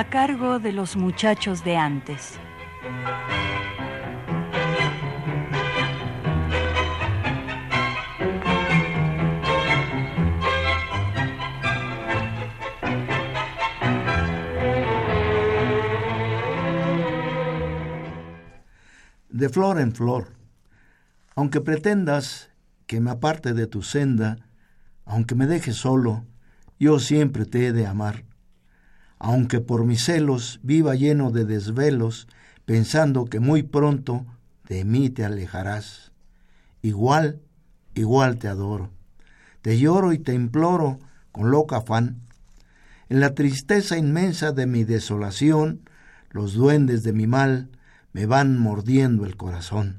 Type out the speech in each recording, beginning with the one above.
A cargo de los muchachos de antes. De flor en flor, aunque pretendas que me aparte de tu senda, aunque me dejes solo, yo siempre te he de amar aunque por mis celos viva lleno de desvelos, pensando que muy pronto de mí te alejarás. Igual, igual te adoro. Te lloro y te imploro con loca afán. En la tristeza inmensa de mi desolación, los duendes de mi mal me van mordiendo el corazón.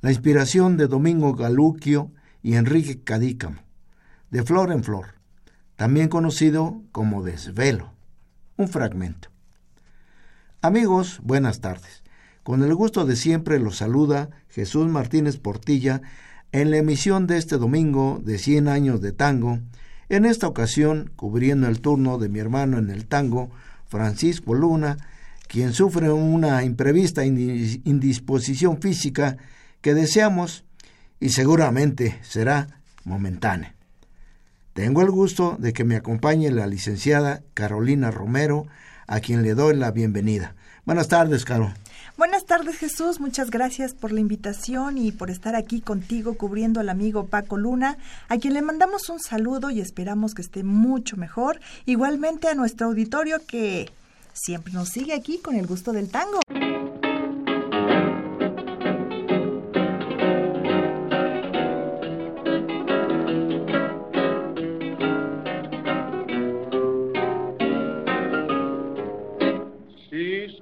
La inspiración de Domingo Galuquio y Enrique Cadícamo, de flor en flor también conocido como desvelo. Un fragmento. Amigos, buenas tardes. Con el gusto de siempre los saluda Jesús Martínez Portilla en la emisión de este domingo de 100 años de tango, en esta ocasión cubriendo el turno de mi hermano en el tango, Francisco Luna, quien sufre una imprevista indisposición física que deseamos y seguramente será momentánea. Tengo el gusto de que me acompañe la licenciada Carolina Romero, a quien le doy la bienvenida. Buenas tardes, Caro. Buenas tardes, Jesús. Muchas gracias por la invitación y por estar aquí contigo cubriendo al amigo Paco Luna, a quien le mandamos un saludo y esperamos que esté mucho mejor. Igualmente a nuestro auditorio que siempre nos sigue aquí con el gusto del tango.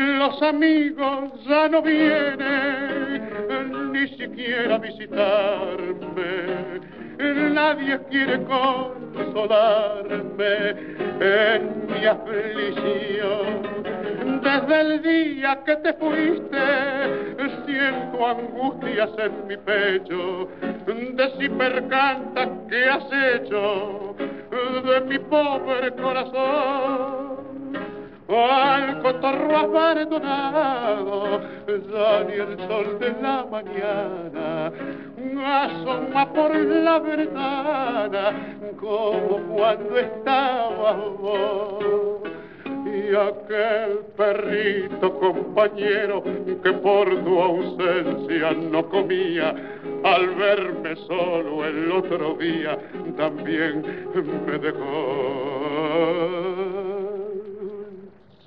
Los amigos ya no vienen ni siquiera visitarme. Nadie quiere consolarme en mi aflicción. Desde el día que te fuiste, siento angustias en mi pecho. De si percanta que has hecho de mi pobre corazón al cotorro abandonado, ya ni el sol de la mañana asoma por la ventana como cuando estaba vos. Y aquel perrito compañero que por tu ausencia no comía, al verme solo el otro día también me dejó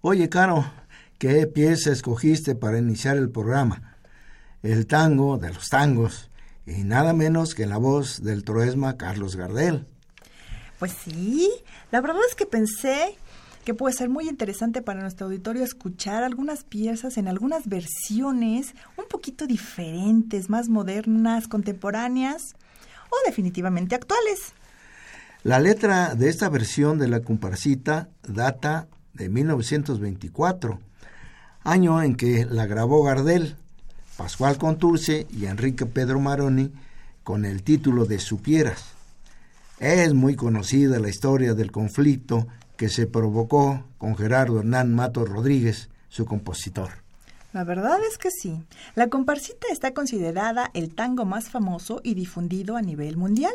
Oye, Caro, ¿qué pieza escogiste para iniciar el programa? El tango de los tangos, y nada menos que la voz del troesma Carlos Gardel. Pues sí, la verdad es que pensé que puede ser muy interesante para nuestro auditorio escuchar algunas piezas en algunas versiones un poquito diferentes, más modernas, contemporáneas o definitivamente actuales. La letra de esta versión de la comparsita data de 1924, año en que la grabó Gardel, Pascual Conturce y Enrique Pedro Maroni con el título de Supieras. Es muy conocida la historia del conflicto que se provocó con Gerardo Hernán Mato Rodríguez, su compositor. La verdad es que sí. La comparsita está considerada el tango más famoso y difundido a nivel mundial.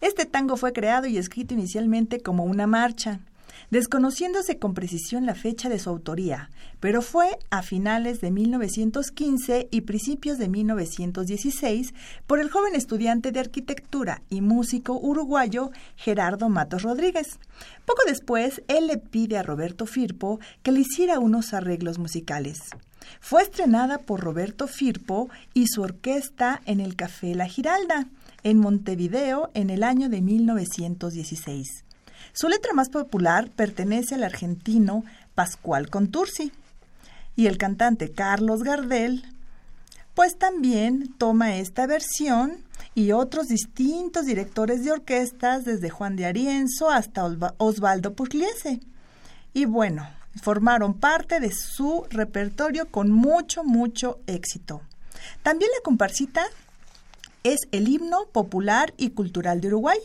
Este tango fue creado y escrito inicialmente como una marcha, desconociéndose con precisión la fecha de su autoría, pero fue a finales de 1915 y principios de 1916 por el joven estudiante de arquitectura y músico uruguayo Gerardo Matos Rodríguez. Poco después, él le pide a Roberto Firpo que le hiciera unos arreglos musicales. Fue estrenada por Roberto Firpo y su orquesta en el Café La Giralda, en Montevideo, en el año de 1916. Su letra más popular pertenece al argentino Pascual Contursi y el cantante Carlos Gardel, pues también toma esta versión y otros distintos directores de orquestas desde Juan de Arienzo hasta Osvaldo Pugliese. Y bueno, formaron parte de su repertorio con mucho, mucho éxito. También la comparsita es el himno popular y cultural de Uruguay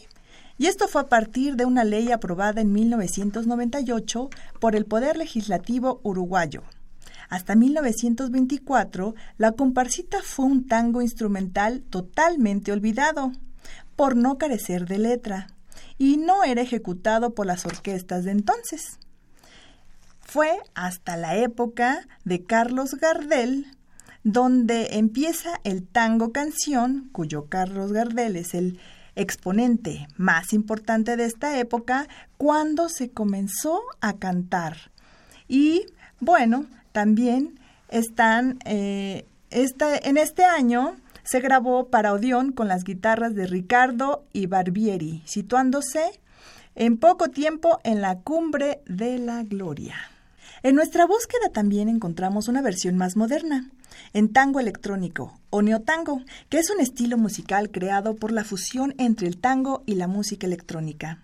y esto fue a partir de una ley aprobada en 1998 por el Poder Legislativo uruguayo. Hasta 1924, la comparsita fue un tango instrumental totalmente olvidado, por no carecer de letra, y no era ejecutado por las orquestas de entonces. Fue hasta la época de Carlos Gardel donde empieza el tango canción, cuyo Carlos Gardel es el exponente más importante de esta época, cuando se comenzó a cantar. Y bueno, también están, eh, en este año se grabó para Odeón con las guitarras de Ricardo y Barbieri, situándose en poco tiempo en la cumbre de la gloria. En nuestra búsqueda también encontramos una versión más moderna, en tango electrónico o neotango, que es un estilo musical creado por la fusión entre el tango y la música electrónica.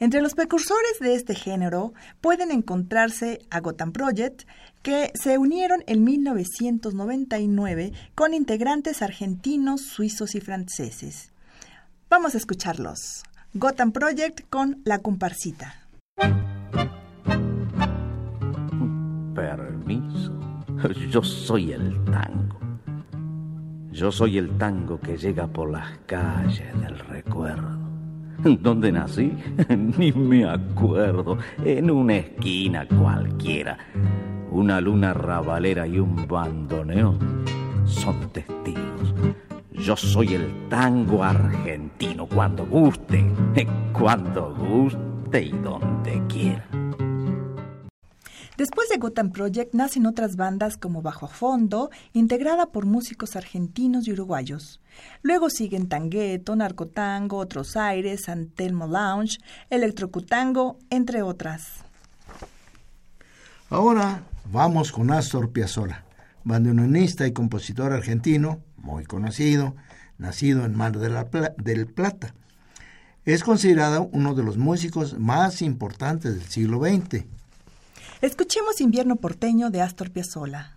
Entre los precursores de este género pueden encontrarse a Gotham Project, que se unieron en 1999 con integrantes argentinos, suizos y franceses. Vamos a escucharlos. Gotham Project con La Comparsita. Yo soy el tango. Yo soy el tango que llega por las calles del recuerdo. ¿Dónde nací? Ni me acuerdo. En una esquina cualquiera. Una luna rabalera y un bandoneón son testigos. Yo soy el tango argentino cuando guste, cuando guste y donde quiera. Después de Gotham Project nacen otras bandas como Bajo Fondo, integrada por músicos argentinos y uruguayos. Luego siguen Tangueto, Narcotango, Otros Aires, Santelmo Lounge, Electrocutango, entre otras. Ahora vamos con Astor Piazzolla, bandoneonista y compositor argentino, muy conocido, nacido en Mar del Plata. Es considerado uno de los músicos más importantes del siglo XX Escuchemos Invierno porteño de Astor Piazzolla.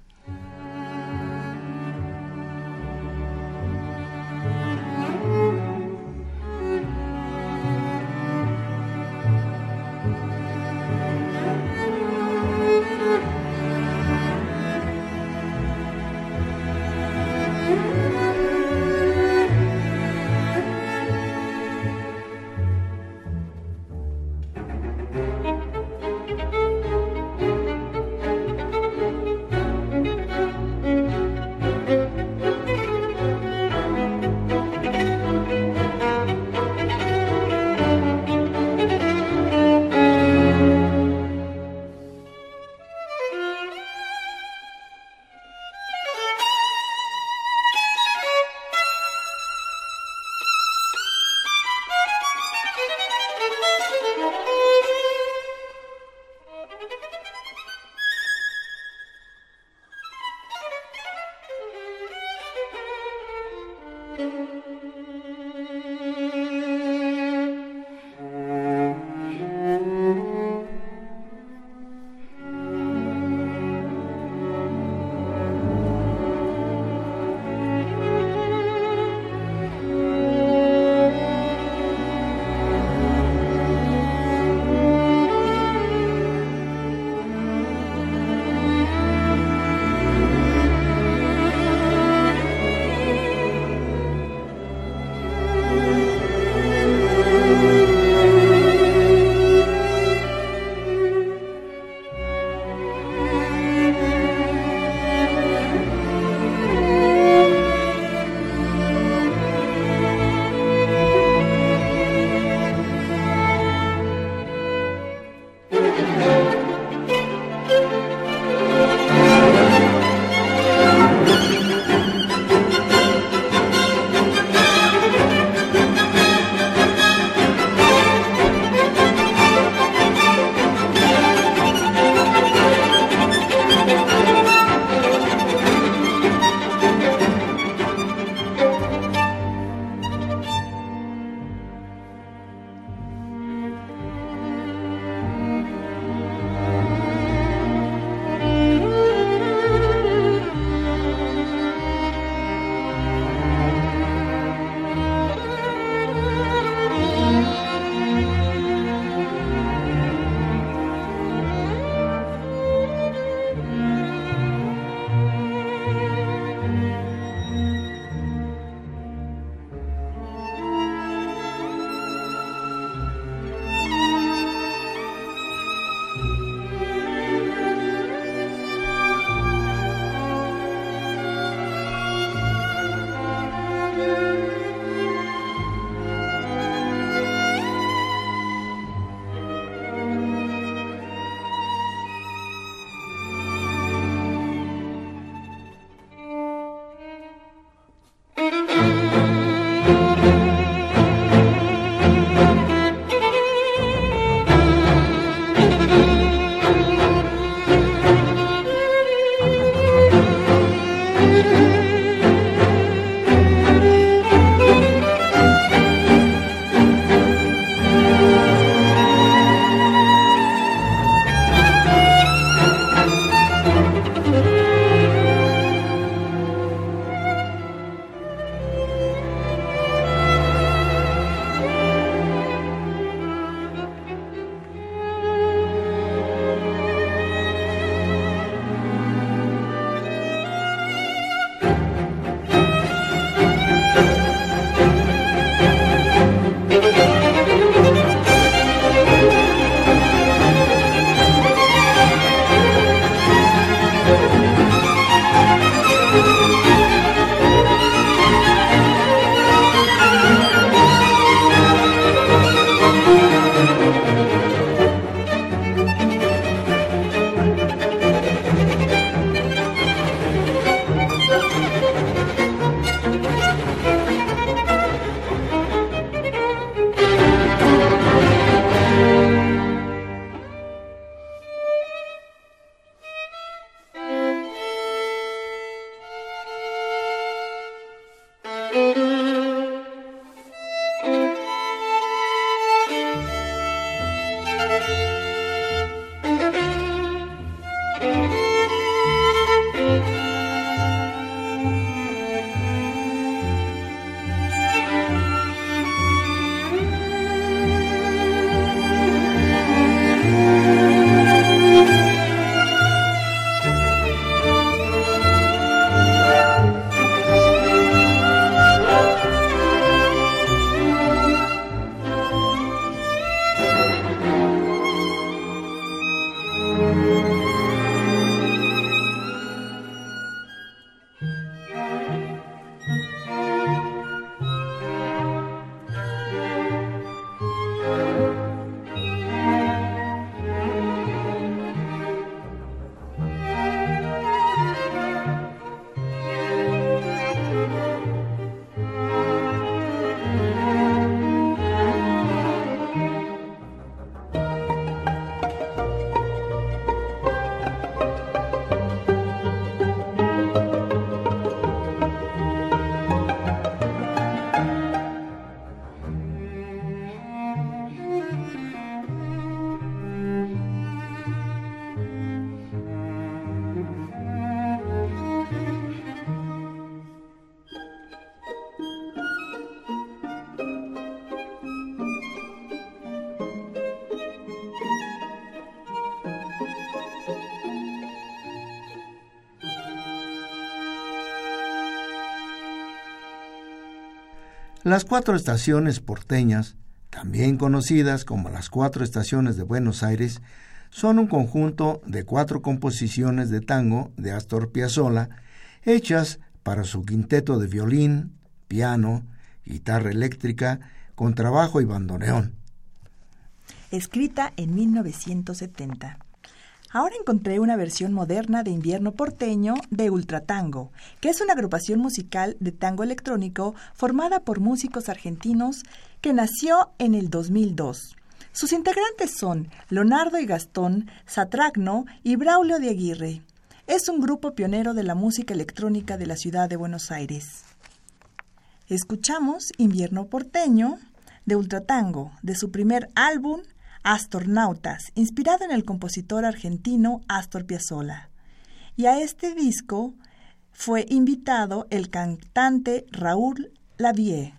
Las cuatro estaciones porteñas, también conocidas como las cuatro estaciones de Buenos Aires, son un conjunto de cuatro composiciones de tango de Astor Piazzolla, hechas para su quinteto de violín, piano, guitarra eléctrica, contrabajo y bandoneón. Escrita en 1970. Ahora encontré una versión moderna de Invierno Porteño de Ultratango, que es una agrupación musical de tango electrónico formada por músicos argentinos que nació en el 2002. Sus integrantes son Leonardo y Gastón, Satragno y Braulio de Aguirre. Es un grupo pionero de la música electrónica de la ciudad de Buenos Aires. Escuchamos Invierno Porteño de Ultratango, de su primer álbum Astornautas, inspirado en el compositor argentino Astor Piazzolla. Y a este disco fue invitado el cantante Raúl Lavie.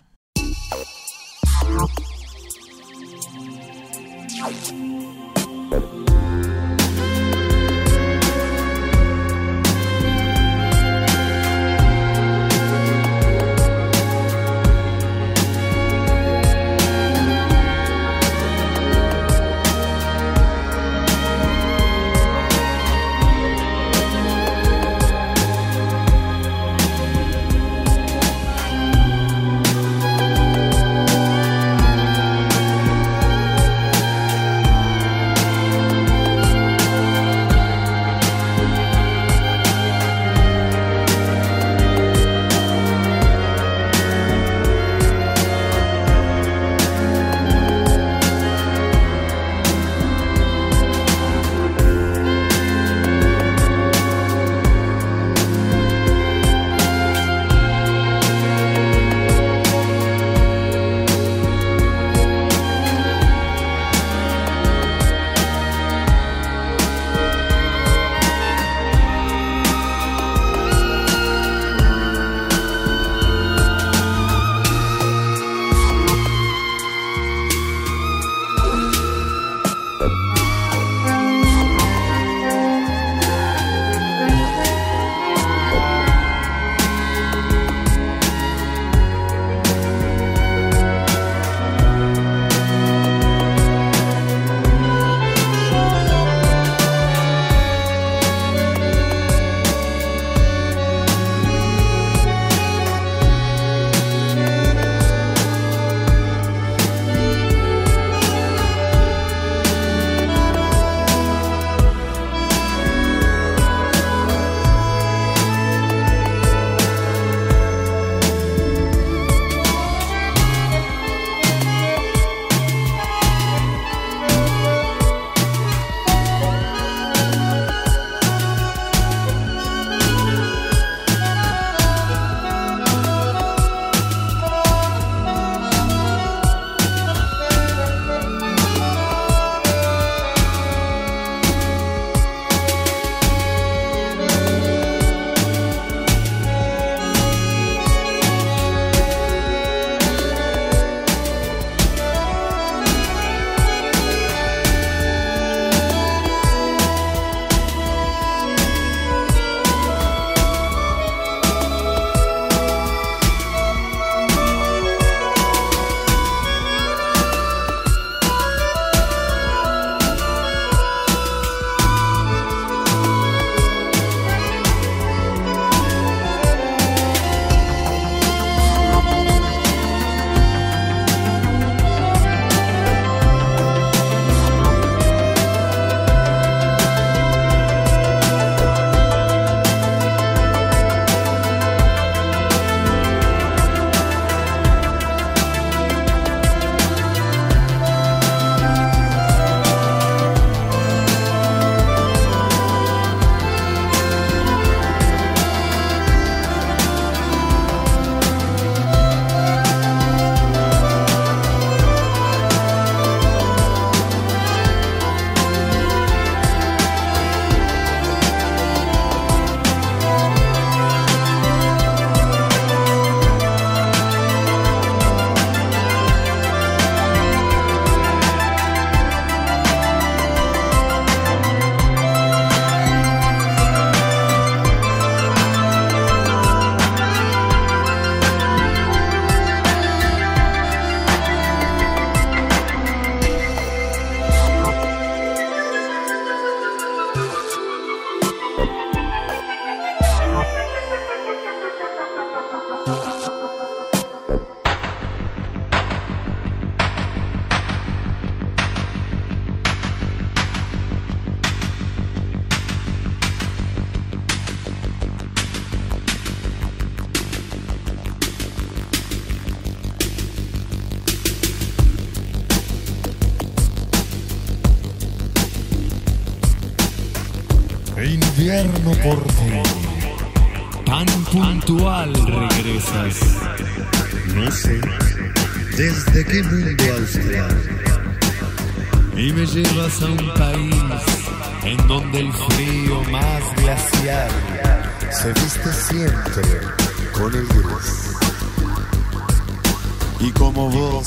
Y como vos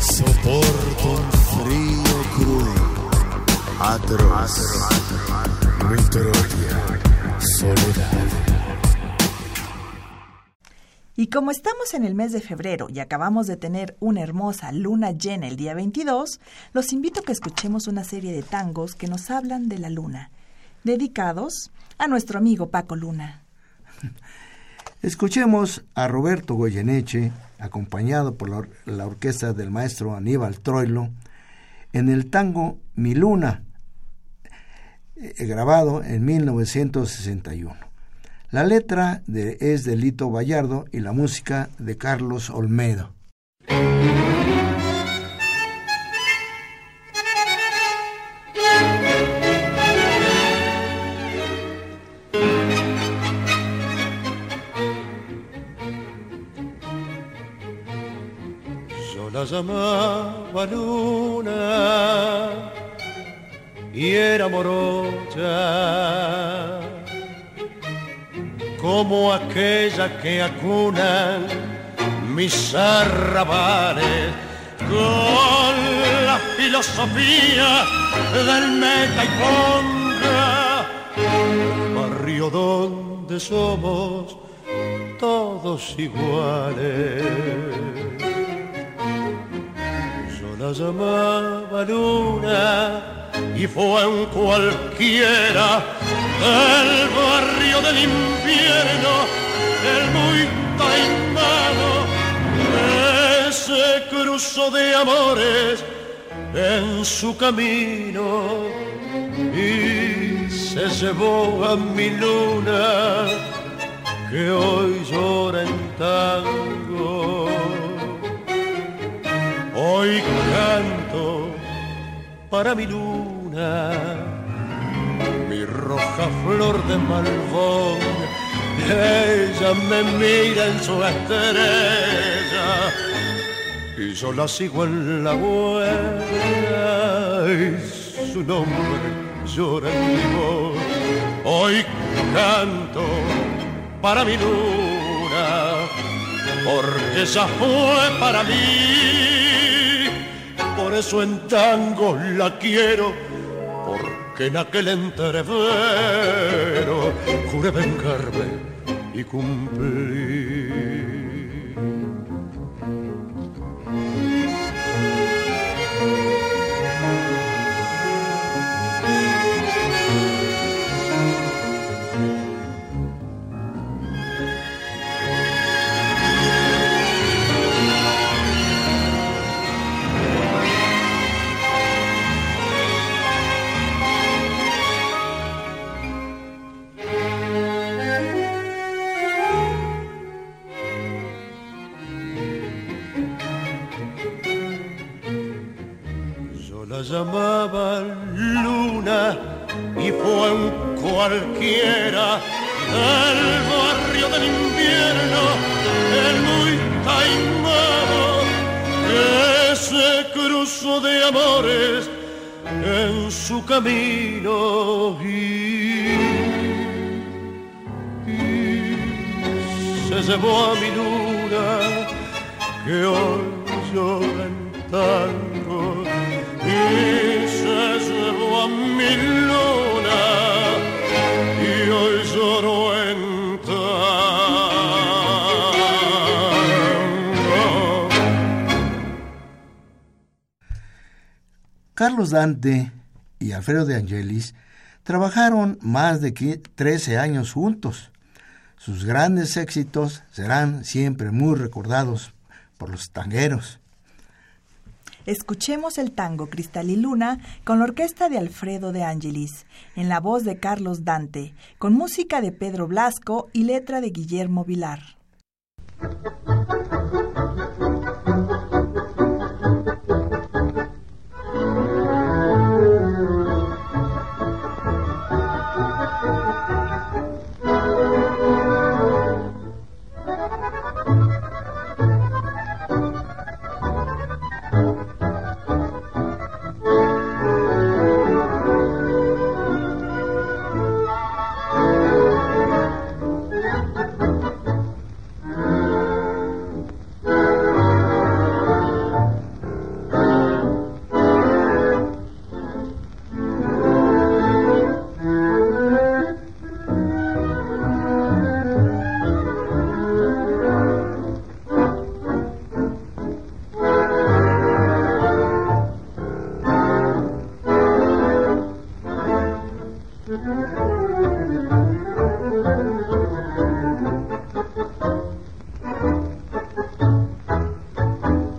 soporto un frío cruel, atroz, mi soledad. Y como estamos en el mes de febrero y acabamos de tener una hermosa luna llena el día 22, los invito a que escuchemos una serie de tangos que nos hablan de la luna, dedicados a nuestro amigo Paco Luna. Escuchemos a Roberto Goyeneche, acompañado por la, or la orquesta del maestro Aníbal Troilo, en el tango Mi Luna, eh, grabado en 1961. La letra es de Lito Vallardo y la música de Carlos Olmedo. La llamaba luna y era morocha como aquella que acunan mis arrabales con la filosofía del meta y ponga, barrio donde somos todos iguales. La llamaba luna y fue un cualquiera el barrio del infierno, el muy taimado, ese cruzó de amores en su camino y se llevó a mi luna que hoy llora en tango. Hoy canto para mi luna mi roja flor de malvón. Ella me mira en su estrella y yo la sigo en la huella y su nombre llora en mi voz. Hoy canto para mi luna porque ella fue para mí. Por eso en tango la quiero que en aquel entrevero juré vengarme y cumplir. Llamaba luna y fue un cualquiera. Del barrio del invierno, el muy taimado que se cruzó de amores en su camino y, se llevó a mi luna que hoy llora en Carlos Dante y Alfredo de Angelis trabajaron más de 13 años juntos. Sus grandes éxitos serán siempre muy recordados por los tangueros. Escuchemos el tango Cristal y Luna con la orquesta de Alfredo de Angelis, en la voz de Carlos Dante, con música de Pedro Blasco y letra de Guillermo Vilar.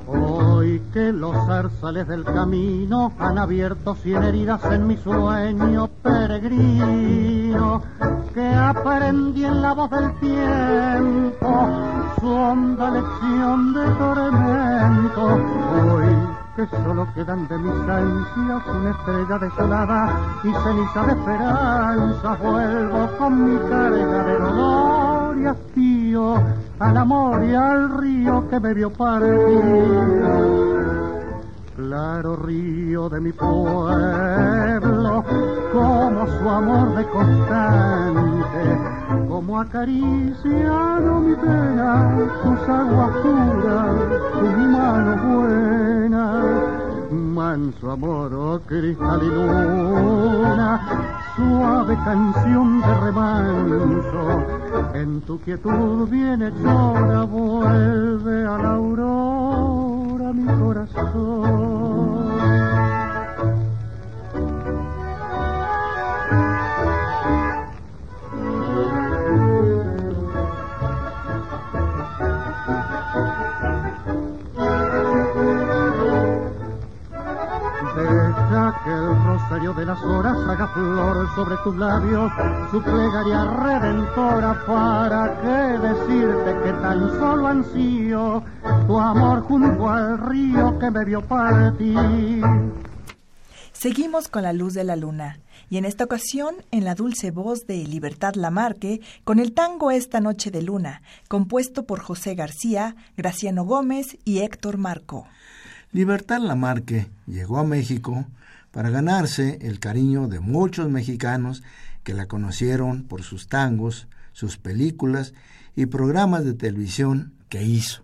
Hoy que los zarzales del camino han abierto cien heridas en mi sueño peregrino, que aprendí en la voz del tiempo su honda lección de tormento. Hoy que solo quedan de mis ansias una estrella desolada y ceniza de esperanza. Vuelvo con mi carga de dolor y hastío al amor y al río que me vio partir claro río de mi pueblo, como su amor de constante, como acariciado mi pena, sus aguas puras, mi mano buena, manso amor, oh cristalina, suave canción de remanso, en tu quietud viene llora, vuelve a la aurora mi corazón. Que el rosario de las horas haga flor sobre tus labios, su plegaria redentora para que decirte que tan solo ansío tu amor junto al río que me vio partir. Seguimos con la luz de la luna y en esta ocasión en la dulce voz de Libertad Lamarque con el tango Esta Noche de Luna, compuesto por José García, Graciano Gómez y Héctor Marco. Libertad Lamarque llegó a México para ganarse el cariño de muchos mexicanos que la conocieron por sus tangos, sus películas y programas de televisión que hizo.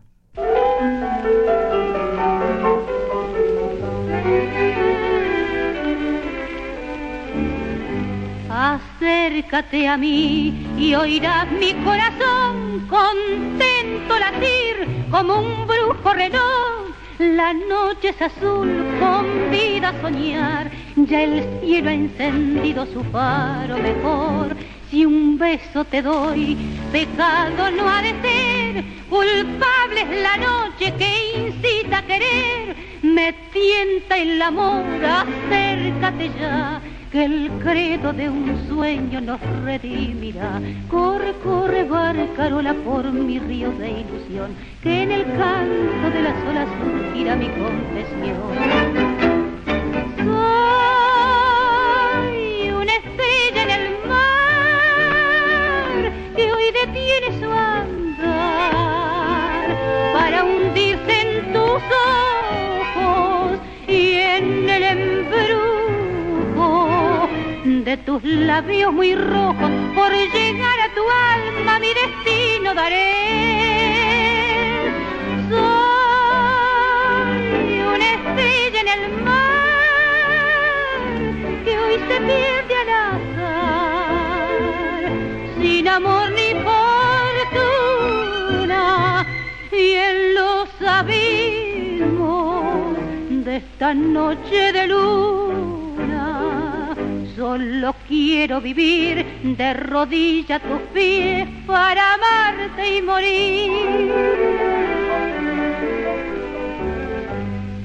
Acércate a mí y oirás mi corazón contento latir como un brujo reloj. La noche es azul, convida a soñar, ya el cielo ha encendido su faro mejor. Si un beso te doy, pecado no ha de ser, culpable es la noche que incita a querer, me tienta el amor, acércate ya que el credo de un sueño nos redimirá. Corre, corre, barcarola por mi río de ilusión, que en el canto de las olas surgirá mi confesión. Soy una estrella en el mar que hoy detiene su andar para hundirse en tus ojos y en el embrujo de tus labios muy rojos, por llegar a tu alma mi destino daré. Soy una estrella en el mar que hoy se pierde al azar, sin amor ni fortuna, y en los abismos de esta noche de luz Solo quiero vivir de rodilla a tus pies para amarte y morir.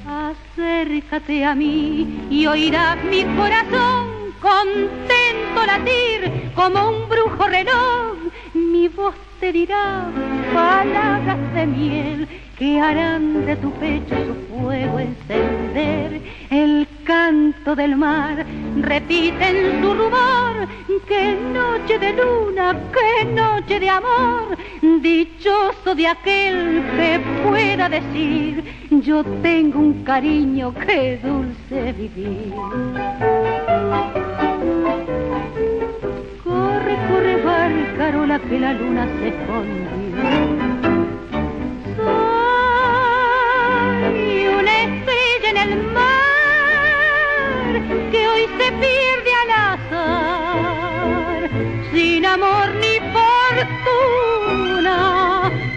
Acércate a mí y oirás mi corazón contento latir como un brujo reloj. Mi voz te dirá palabras de miel que harán de tu pecho su fuego encender. El canto del mar repite en su rumor, qué noche de luna, qué noche de amor, dichoso de aquel que pueda decir, yo tengo un cariño que dulce vivir. Corre, corre, barcarola, que la luna se escondió. Soy una estrella en el mar que hoy se pierde al azar, sin amor ni fortuna,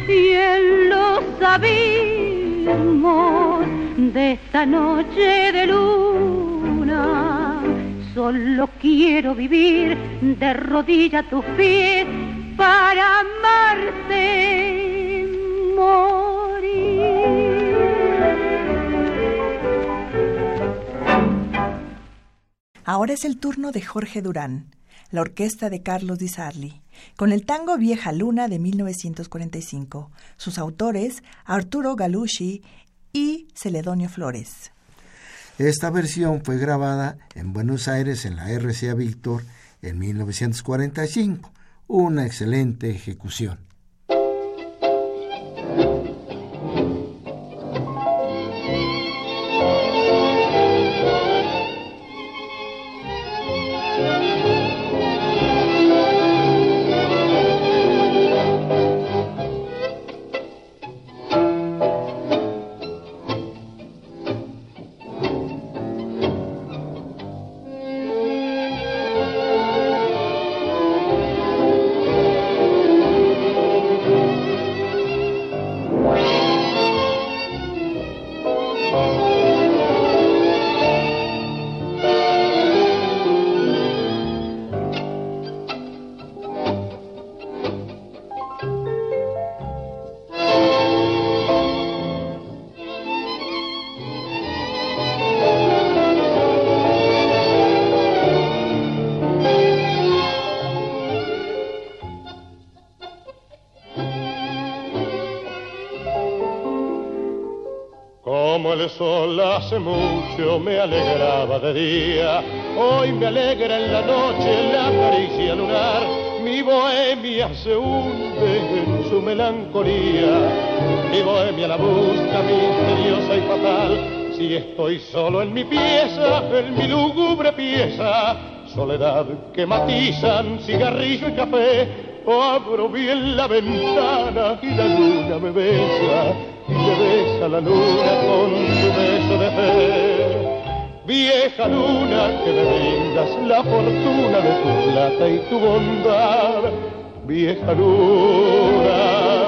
y en los abismos de esta noche de luna. Solo quiero vivir de rodilla a tus pies para amarte morir. Ahora es el turno de Jorge Durán, la orquesta de Carlos Di Sarli, con el tango Vieja Luna de 1945. Sus autores, Arturo Galucci y Celedonio Flores. Esta versión fue grabada en Buenos Aires en la RCA Víctor en 1945. Una excelente ejecución. Mucho me alegraba de día, hoy me alegra en la noche la caricia lunar, mi bohemia se hunde en su melancolía, mi bohemia la busca misteriosa y fatal, si estoy solo en mi pieza, en mi lúgubre pieza, soledad que matizan cigarrillo y café, o abro bien la ventana y la luna me besa y te besa la luna con fe. Vieja luna que me brindas la fortuna de tu plata y tu bondad. Vieja luna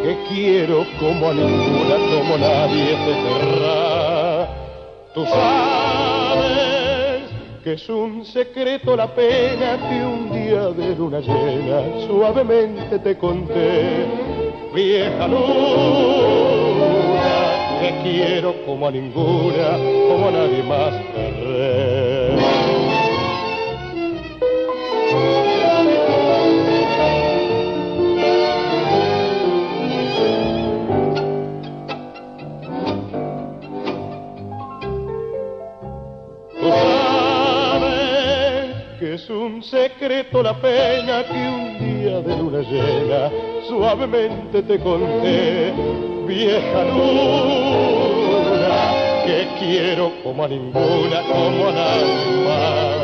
que quiero como a ninguna, como nadie te querrá. Tú sabes que es un secreto la pena que un día de luna llena suavemente te conté vieja luna, que quiero como a ninguna, como a nadie más querré. Sabes que es un secreto la pena que un día de luna llena suavemente te conté, vieja luna, que quiero como a ninguna, como a nadie más.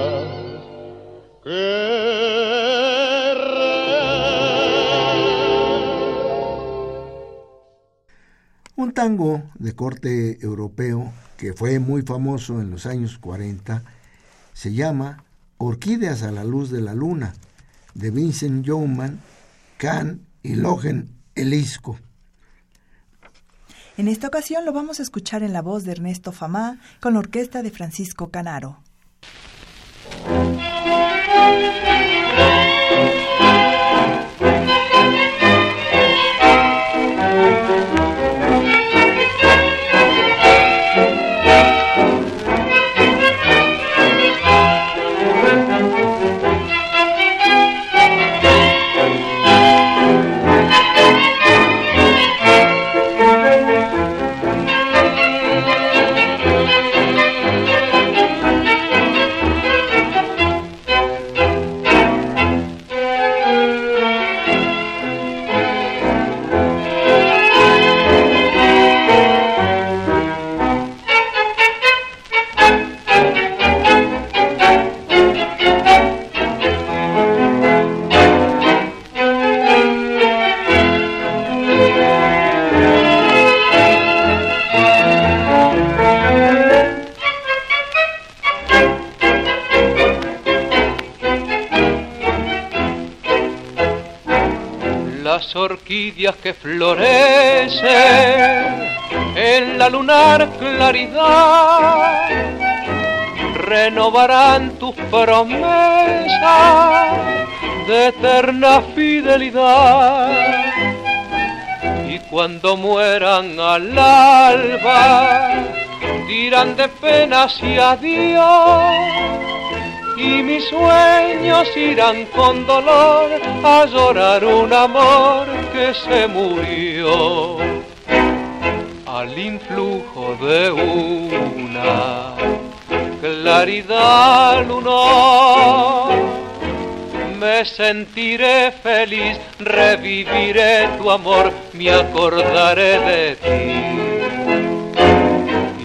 Un tango de corte europeo que fue muy famoso en los años 40 se llama Orquídeas a la luz de la luna de Vincent Yeoman, Can y Logen Elisco. En esta ocasión lo vamos a escuchar en la voz de Ernesto Famá con la orquesta de Francisco Canaro. Orquídeas que florecen en la lunar claridad renovarán tus promesas de eterna fidelidad y cuando mueran al alba irán de penas y adiós. Y mis sueños irán con dolor a llorar un amor se murió al influjo de una claridad lunar. Me sentiré feliz, reviviré tu amor, me acordaré de ti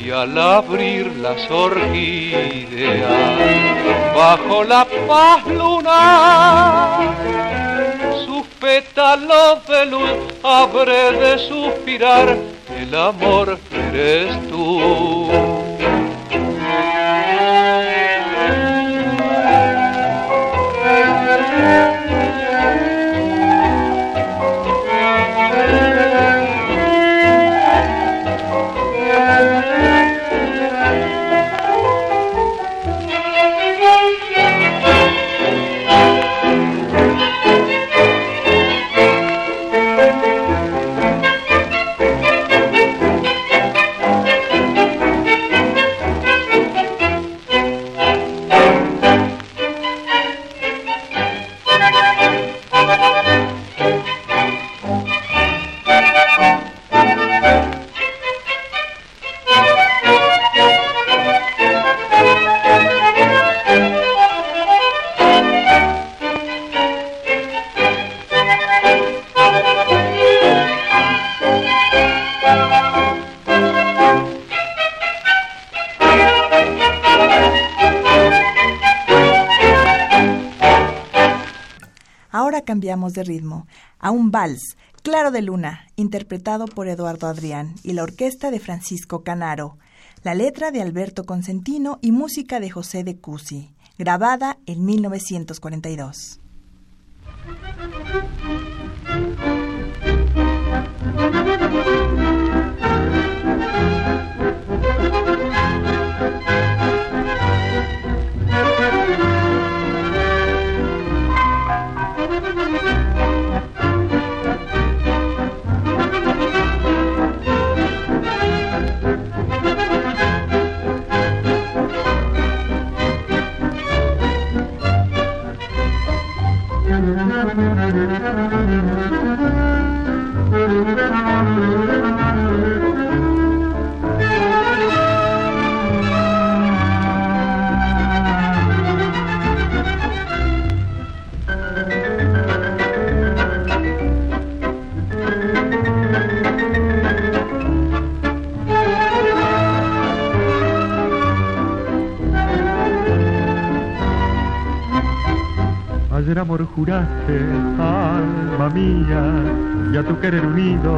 y al abrir las orquídeas bajo la paz lunar sus pétalos de luz habré de suspirar el amor eres tú de ritmo a un vals, Claro de Luna, interpretado por Eduardo Adrián y la orquesta de Francisco Canaro, la letra de Alberto Consentino y música de José de Cusi, grabada en 1942. Juraste, alma mía, y a tu querer unido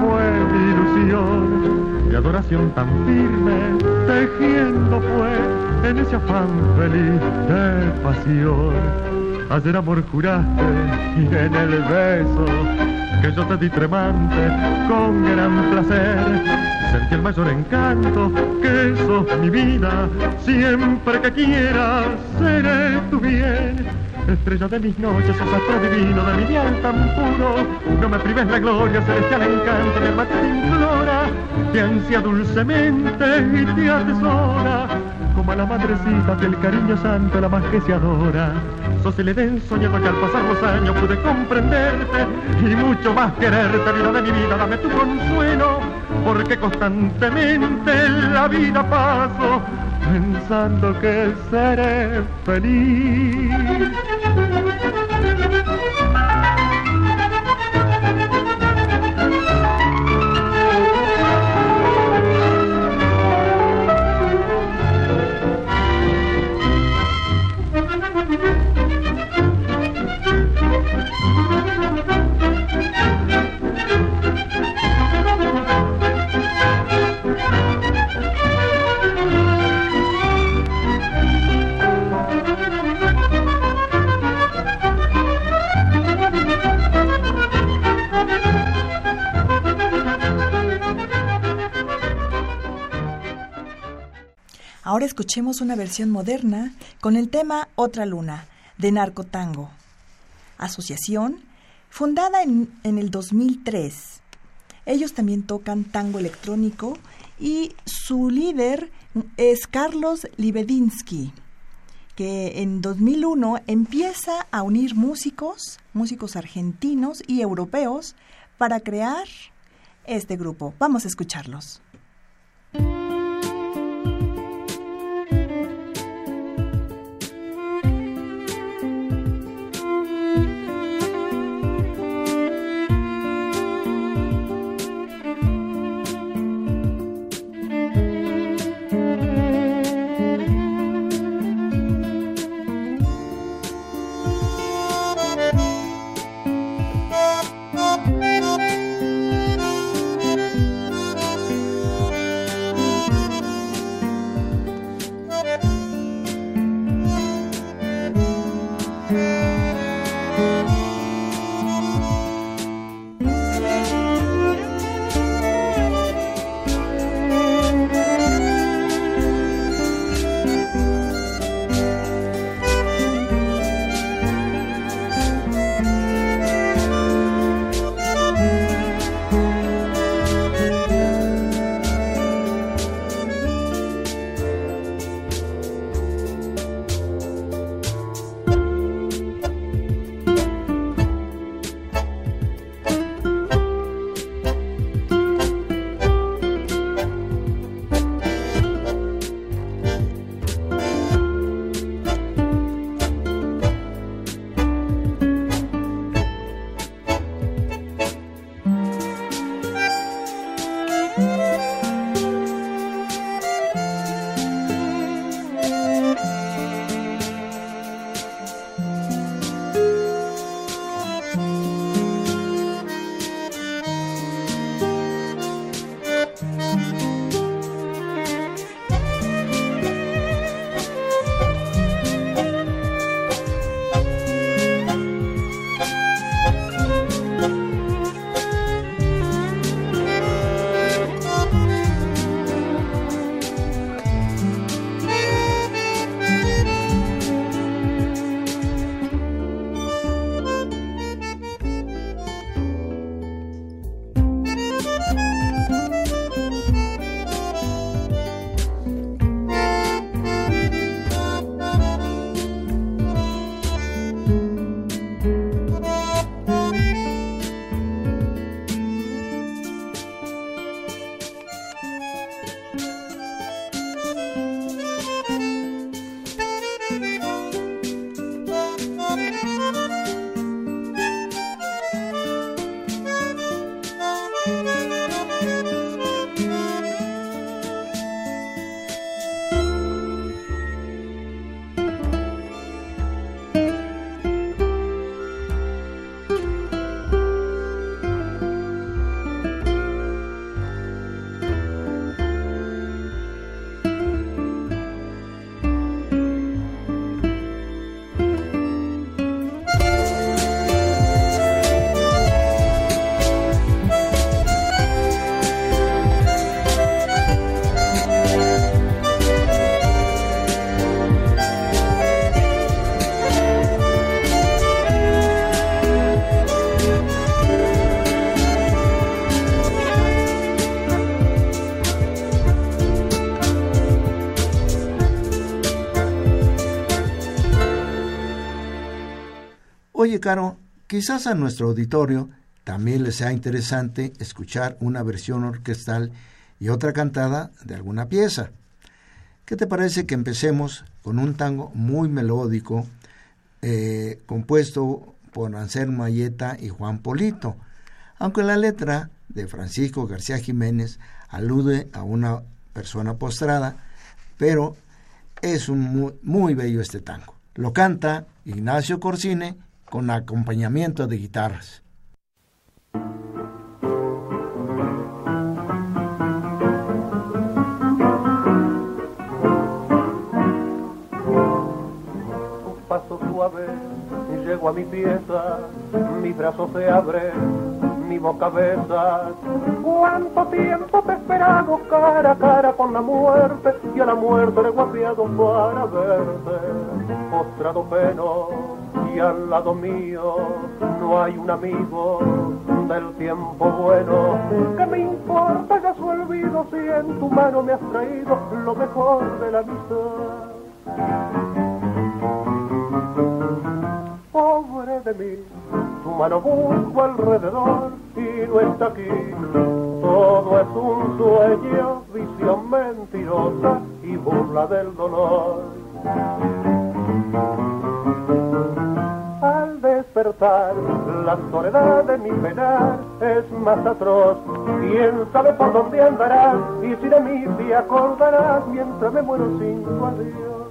fue mi ilusión, mi adoración tan firme, tejiendo fue en ese afán feliz de pasión. Ayer amor juraste y en el beso que yo te di tremante con gran placer. Sentí el mayor encanto que sos mi vida, siempre que quieras seré tu bien Estrella de mis noches, sos astro divino de mi bien tan puro. No me prives la gloria, celestial encanto, mi alma te implora. Te ansia dulcemente y te atesora. Como a la madrecita del cariño santo, la más que se adora. Sos el Edén soñado que al pasar los años pude comprenderte y mucho más quererte, vida de mi vida, dame tu consuelo, porque constantemente en la vida paso pensando que seré feliz. Escuchemos una versión moderna con el tema Otra Luna, de Narcotango. Asociación, fundada en, en el 2003. Ellos también tocan tango electrónico y su líder es Carlos Libedinsky que en 2001 empieza a unir músicos, músicos argentinos y europeos, para crear este grupo. Vamos a escucharlos. Oye, Caro, quizás a nuestro auditorio también les sea interesante escuchar una versión orquestal y otra cantada de alguna pieza. ¿Qué te parece que empecemos con un tango muy melódico eh, compuesto por Anselmo Mayeta y Juan Polito? Aunque la letra de Francisco García Jiménez alude a una persona postrada, pero es un muy, muy bello este tango. Lo canta Ignacio Corsine con acompañamiento de guitarras. Un paso suave, llego a mi pieza, mi brazo se abre, mi boca besas. Cuánto tiempo te he esperado cara a cara con la muerte y a la muerte le he guapiado para verte. Postrado peno y al lado mío no hay un amigo del tiempo bueno. que me importa ya su olvido si en tu mano me has traído lo mejor de la amistad? Pobre de mí, tu mano busco alrededor y no está aquí. Todo es un sueño, visión mentirosa y burla del dolor la soledad de mi penar es más atroz. ¿Quién sabe por dónde andarás y si de mí te acordarás mientras me muero sin tu adiós?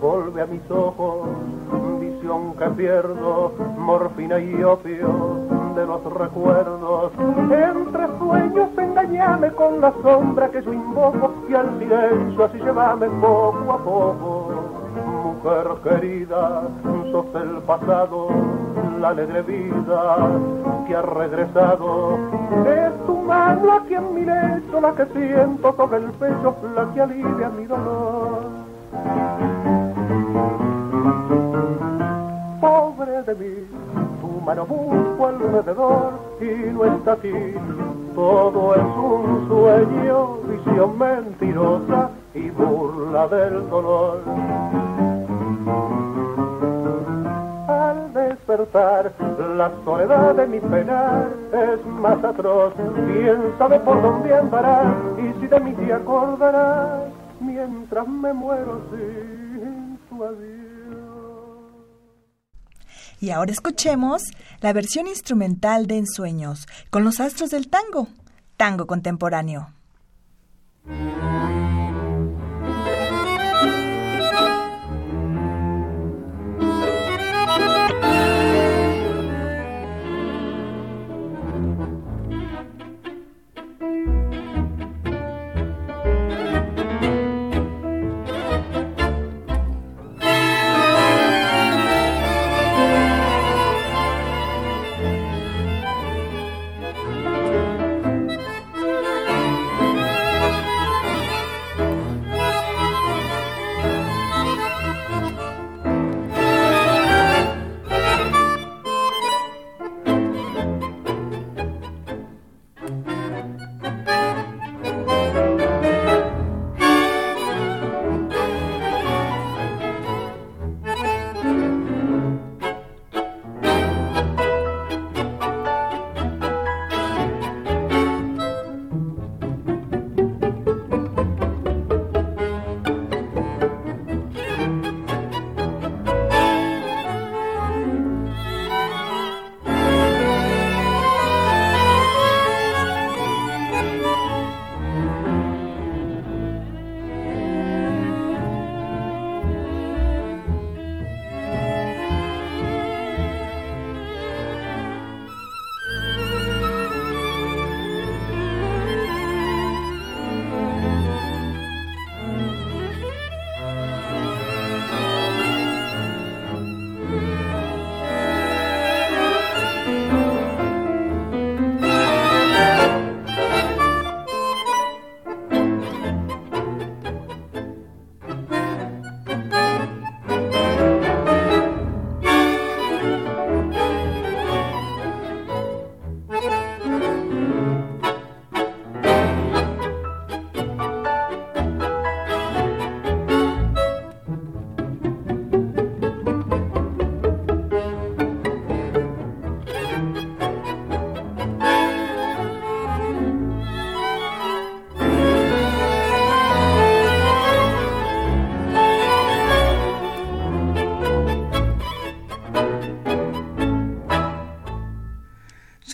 Volve a mis ojos, visión que pierdo, morfina y opio de los recuerdos. Entre sueños engañame con la sombra que yo invoco y al silencio así llévame poco a poco mujer querida, sos el pasado, la alegre vida que ha regresado. Es tu mano aquí en mi lecho, la que siento sobre el pecho, la que alivia mi dolor. Pobre de mí, tu mano busco alrededor y no está aquí. Todo es un sueño, visión mentirosa y burla del dolor. Despertar, la soledad de mi penar es más atroz. ¿Quién sabe por dónde andará y si de mí te acordarás mientras me muero sin tu adiós? Y ahora escuchemos la versión instrumental de Ensueños con los astros del tango, tango contemporáneo.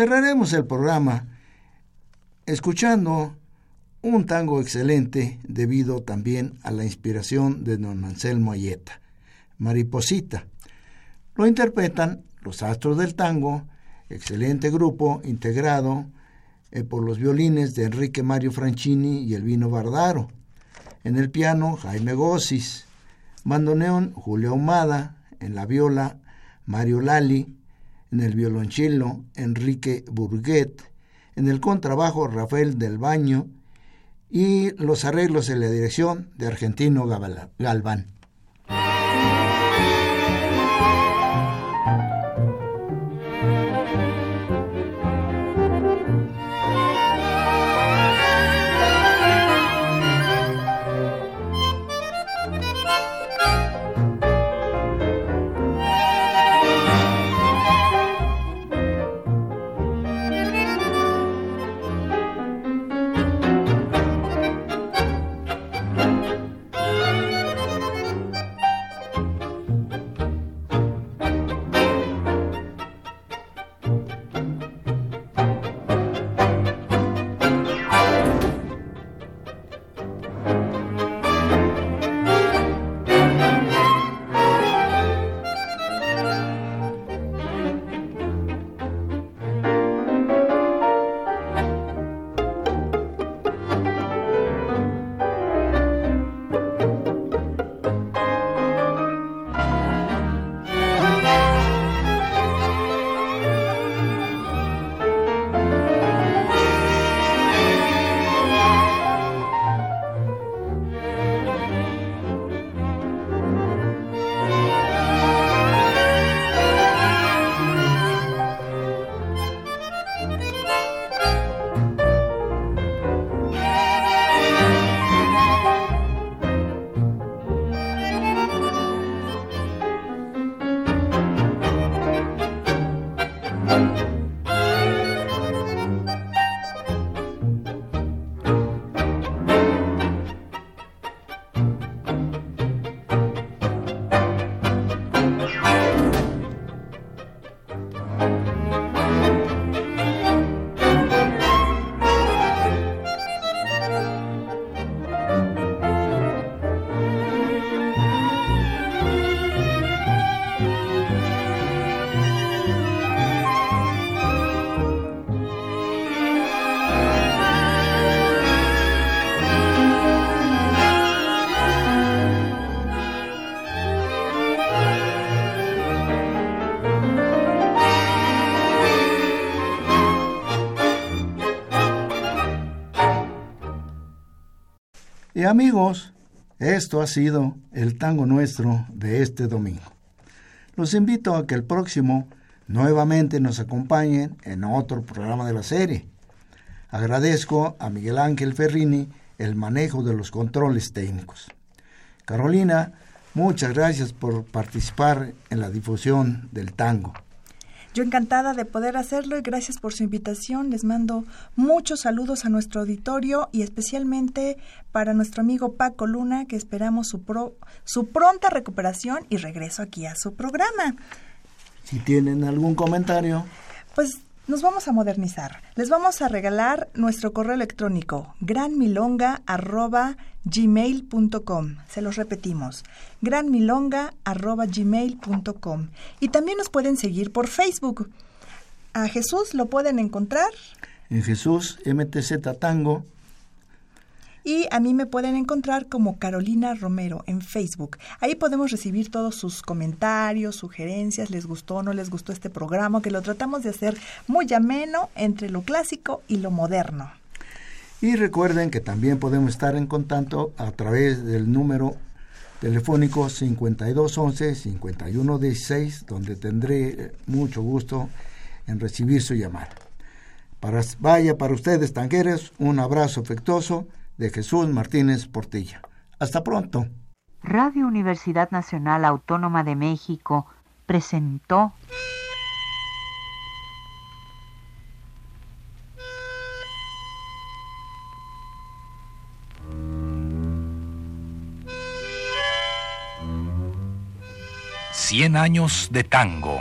Cerraremos el programa escuchando un tango excelente debido también a la inspiración de don Anselmo Ayeta, Mariposita. Lo interpretan los Astros del Tango, excelente grupo integrado eh, por los violines de Enrique Mario Franchini y Elvino Bardaro. En el piano, Jaime Gossis. Bandoneón, Julio Ahumada. En la viola, Mario Lali en el violonchelo Enrique Burguet, en el contrabajo Rafael del Baño y los arreglos en la dirección de Argentino Galván. Y amigos, esto ha sido el tango nuestro de este domingo. Los invito a que el próximo nuevamente nos acompañen en otro programa de la serie. Agradezco a Miguel Ángel Ferrini el manejo de los controles técnicos. Carolina, muchas gracias por participar en la difusión del tango. Yo encantada de poder hacerlo y gracias por su invitación. Les mando muchos saludos a nuestro auditorio y especialmente para nuestro amigo Paco Luna, que esperamos su, su pronta recuperación y regreso aquí a su programa. Si tienen algún comentario. Pues nos vamos a modernizar. Les vamos a regalar nuestro correo electrónico granmilonga@gmail.com. Se los repetimos. granmilonga@gmail.com. Y también nos pueden seguir por Facebook. A Jesús lo pueden encontrar en Jesús MTZ Tango y a mí me pueden encontrar como Carolina Romero en Facebook. Ahí podemos recibir todos sus comentarios, sugerencias, les gustó o no les gustó este programa, que lo tratamos de hacer muy ameno entre lo clásico y lo moderno. Y recuerden que también podemos estar en contacto a través del número telefónico 5211-5116, donde tendré mucho gusto en recibir su llamada. Para, vaya para ustedes, tangueros, un abrazo afectuoso de Jesús Martínez Portilla. Hasta pronto. Radio Universidad Nacional Autónoma de México presentó Cien años de tango.